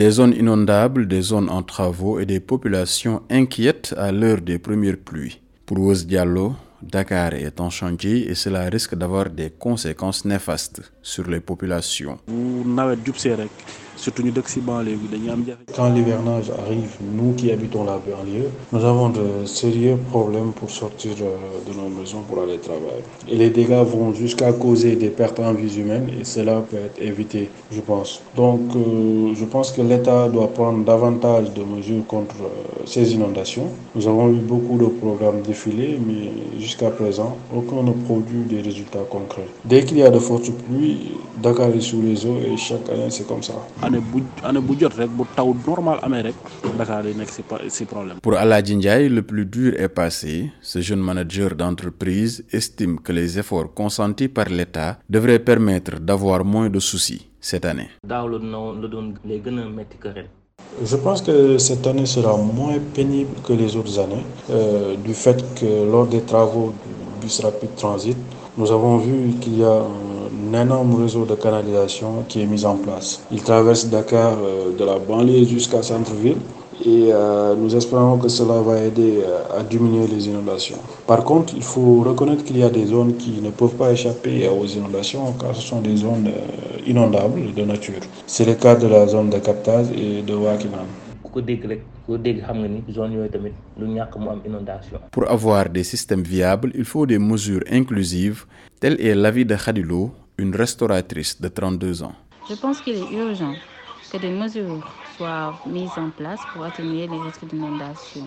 Des zones inondables, des zones en travaux et des populations inquiètes à l'heure des premières pluies. Pour Diallo, Dakar est en chantier et cela risque d'avoir des conséquences néfastes sur les populations. Quand l'hivernage arrive, nous qui habitons la banlieue, nous avons de sérieux problèmes pour sortir de nos maisons pour aller travailler. Et les dégâts vont jusqu'à causer des pertes en vie humaine et cela peut être évité, je pense. Donc, euh, je pense que l'État doit prendre davantage de mesures contre euh, ces inondations. Nous avons eu beaucoup de programmes défilés, mais jusqu'à présent, aucun ne produit des résultats concrets. Dès qu'il y a de fortes pluies, Dakar est sous les eaux et chaque année c'est comme ça. Pour Aladji Ndiaye, le plus dur est passé. Ce jeune manager d'entreprise estime que les efforts consentis par l'État devraient permettre d'avoir moins de soucis cette année. Je pense que cette année sera moins pénible que les autres années, euh, du fait que lors des travaux du bus rapide transit, nous avons vu qu'il y a un énorme réseau de canalisation qui est mis en place. Il traverse Dakar euh, de la banlieue jusqu'à centre-ville et euh, nous espérons que cela va aider à diminuer les inondations. Par contre, il faut reconnaître qu'il y a des zones qui ne peuvent pas échapper aux inondations car ce sont des zones inondables de nature. C'est le cas de la zone de captage et de Wakinan. Pour avoir des systèmes viables, il faut des mesures inclusives. Tel est l'avis de Khadilo, une restauratrice de 32 ans. Je pense qu'il est urgent que des mesures soient mises en place pour atténuer les risques d'inondation.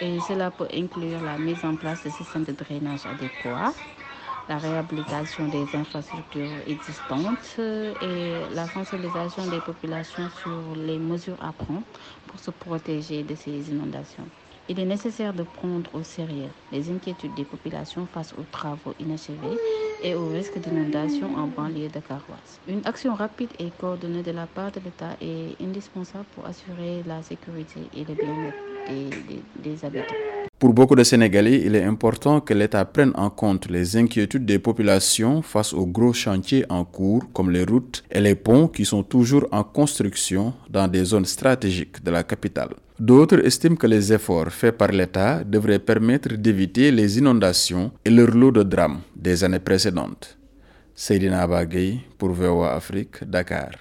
Et cela peut inclure la mise en place de systèmes de drainage adéquats, la réhabilitation des infrastructures existantes et la sensibilisation des populations sur les mesures à prendre pour se protéger de ces inondations. Il est nécessaire de prendre au sérieux les inquiétudes des populations face aux travaux inachevés et aux risques d'inondation en banlieue de Caroise. Une action rapide et coordonnée de la part de l'État est indispensable pour assurer la sécurité et le bien-être des habitants. Pour beaucoup de Sénégalais, il est important que l'État prenne en compte les inquiétudes des populations face aux gros chantiers en cours comme les routes et les ponts qui sont toujours en construction dans des zones stratégiques de la capitale. D'autres estiment que les efforts faits par l'État devraient permettre d'éviter les inondations et leur lot de drames des années précédentes. Seydina pour Afrique, Dakar.